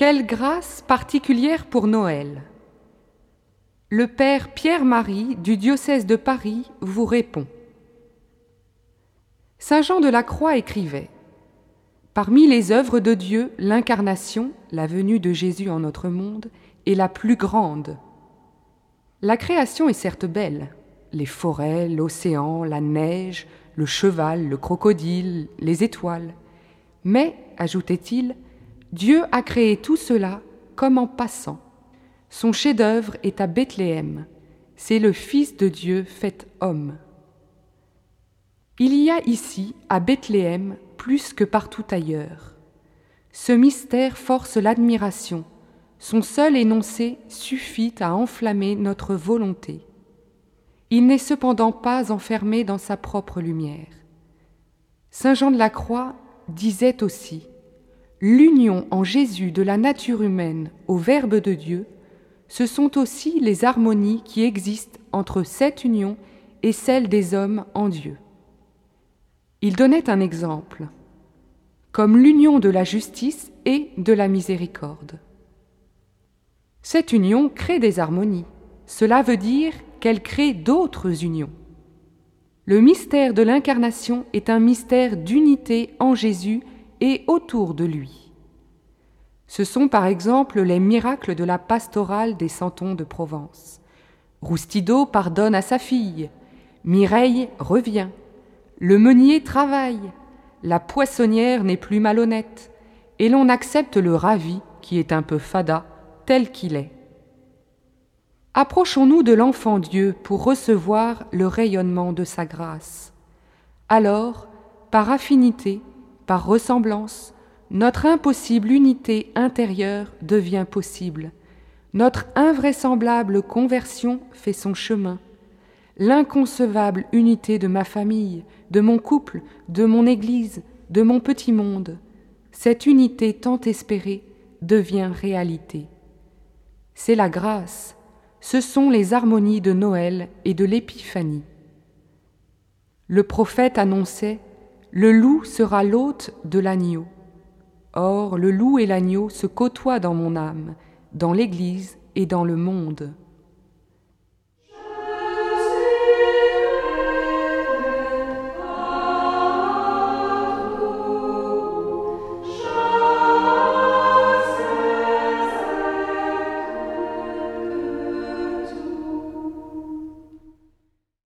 Quelle grâce particulière pour Noël Le Père Pierre-Marie du diocèse de Paris vous répond. Saint Jean de la Croix écrivait Parmi les œuvres de Dieu, l'incarnation, la venue de Jésus en notre monde, est la plus grande. La création est certes belle, les forêts, l'océan, la neige, le cheval, le crocodile, les étoiles. Mais, ajoutait-il, Dieu a créé tout cela comme en passant. Son chef-d'œuvre est à Bethléem. C'est le Fils de Dieu fait homme. Il y a ici, à Bethléem, plus que partout ailleurs. Ce mystère force l'admiration. Son seul énoncé suffit à enflammer notre volonté. Il n'est cependant pas enfermé dans sa propre lumière. Saint Jean de la Croix disait aussi L'union en Jésus de la nature humaine au Verbe de Dieu, ce sont aussi les harmonies qui existent entre cette union et celle des hommes en Dieu. Il donnait un exemple, comme l'union de la justice et de la miséricorde. Cette union crée des harmonies. Cela veut dire qu'elle crée d'autres unions. Le mystère de l'incarnation est un mystère d'unité en Jésus et autour de lui. Ce sont par exemple les miracles de la pastorale des Santons de Provence. Roustido pardonne à sa fille, Mireille revient, le meunier travaille, la poissonnière n'est plus malhonnête, et l'on accepte le ravi, qui est un peu fada, tel qu'il est. Approchons-nous de l'enfant Dieu pour recevoir le rayonnement de sa grâce. Alors, par affinité, par ressemblance, notre impossible unité intérieure devient possible. Notre invraisemblable conversion fait son chemin. L'inconcevable unité de ma famille, de mon couple, de mon Église, de mon petit monde, cette unité tant espérée devient réalité. C'est la grâce, ce sont les harmonies de Noël et de l'Épiphanie. Le prophète annonçait Le loup sera l'hôte de l'agneau. Or, le loup et l'agneau se côtoient dans mon âme, dans l'Église et dans le monde.